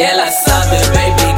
ela sabe, baby.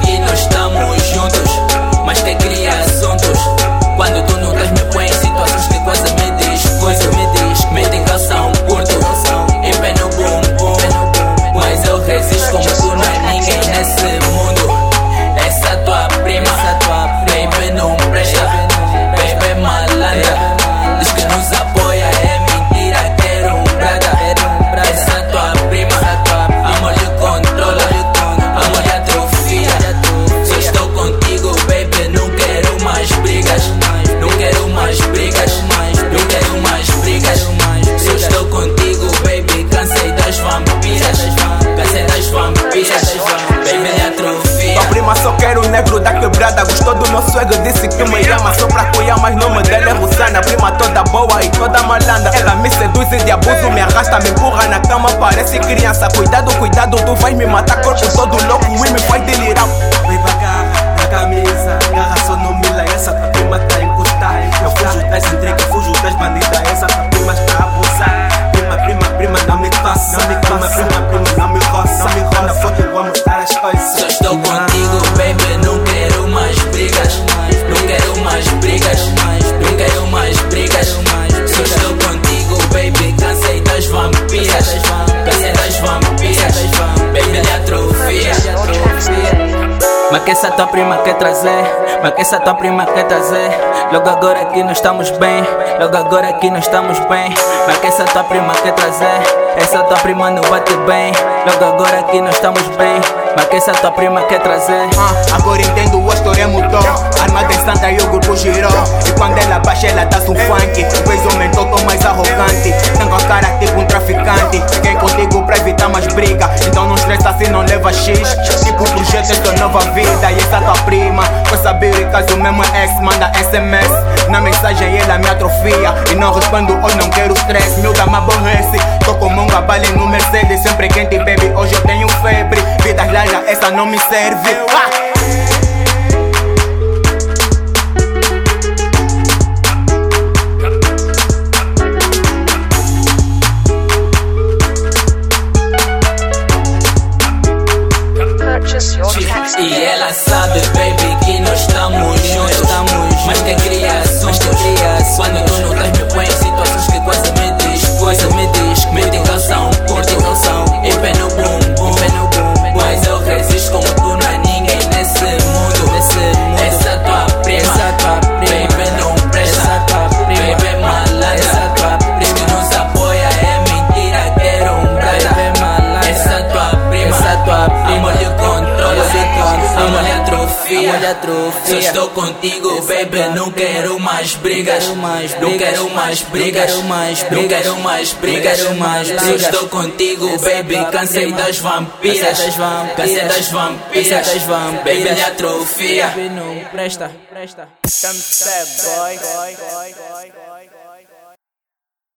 Negro da quebrada. Gostou do meu swag, disse que me ama. Só pra cuidar, mas nome dela é Rosana Prima toda boa e toda malandra. Ela me seduz e de abuso me arrasta Me empurra na cama, parece criança. Cuidado, cuidado, tu vais me matar. Corpo todo louco e me faz que essa tua prima quer trazer, mas que essa tua prima quer trazer. Logo agora que nós estamos bem, logo agora que nós estamos bem. Mas que essa tua prima quer trazer, essa tua prima não bate bem. Logo agora que nós estamos bem, mas que essa tua prima quer trazer. Ah, agora entendo a história mudou Armada em Santa e o grupo girou saber caso mesmo é ex Manda SMS Na mensagem ela me atrofia E não respondo hoje, não quero stress. Miúda me aborrece Tô como um gabale no Mercedes. Sempre quente, baby, hoje eu tenho febre. Vidas largas, essa não me serve. Ah! E ela sabe, baby, que nós estamos juntos. Mas que cria assuntos. Quando tu atrofia. Só estou contigo, baby. Não quero mais brigas. Não quero mais brigas. Não quero mais brigas. Só estou contigo, baby. Cansei das vampiras. Cansei das vampiras. Baby, lhe atrofia. Presta, presta. Come step, boy.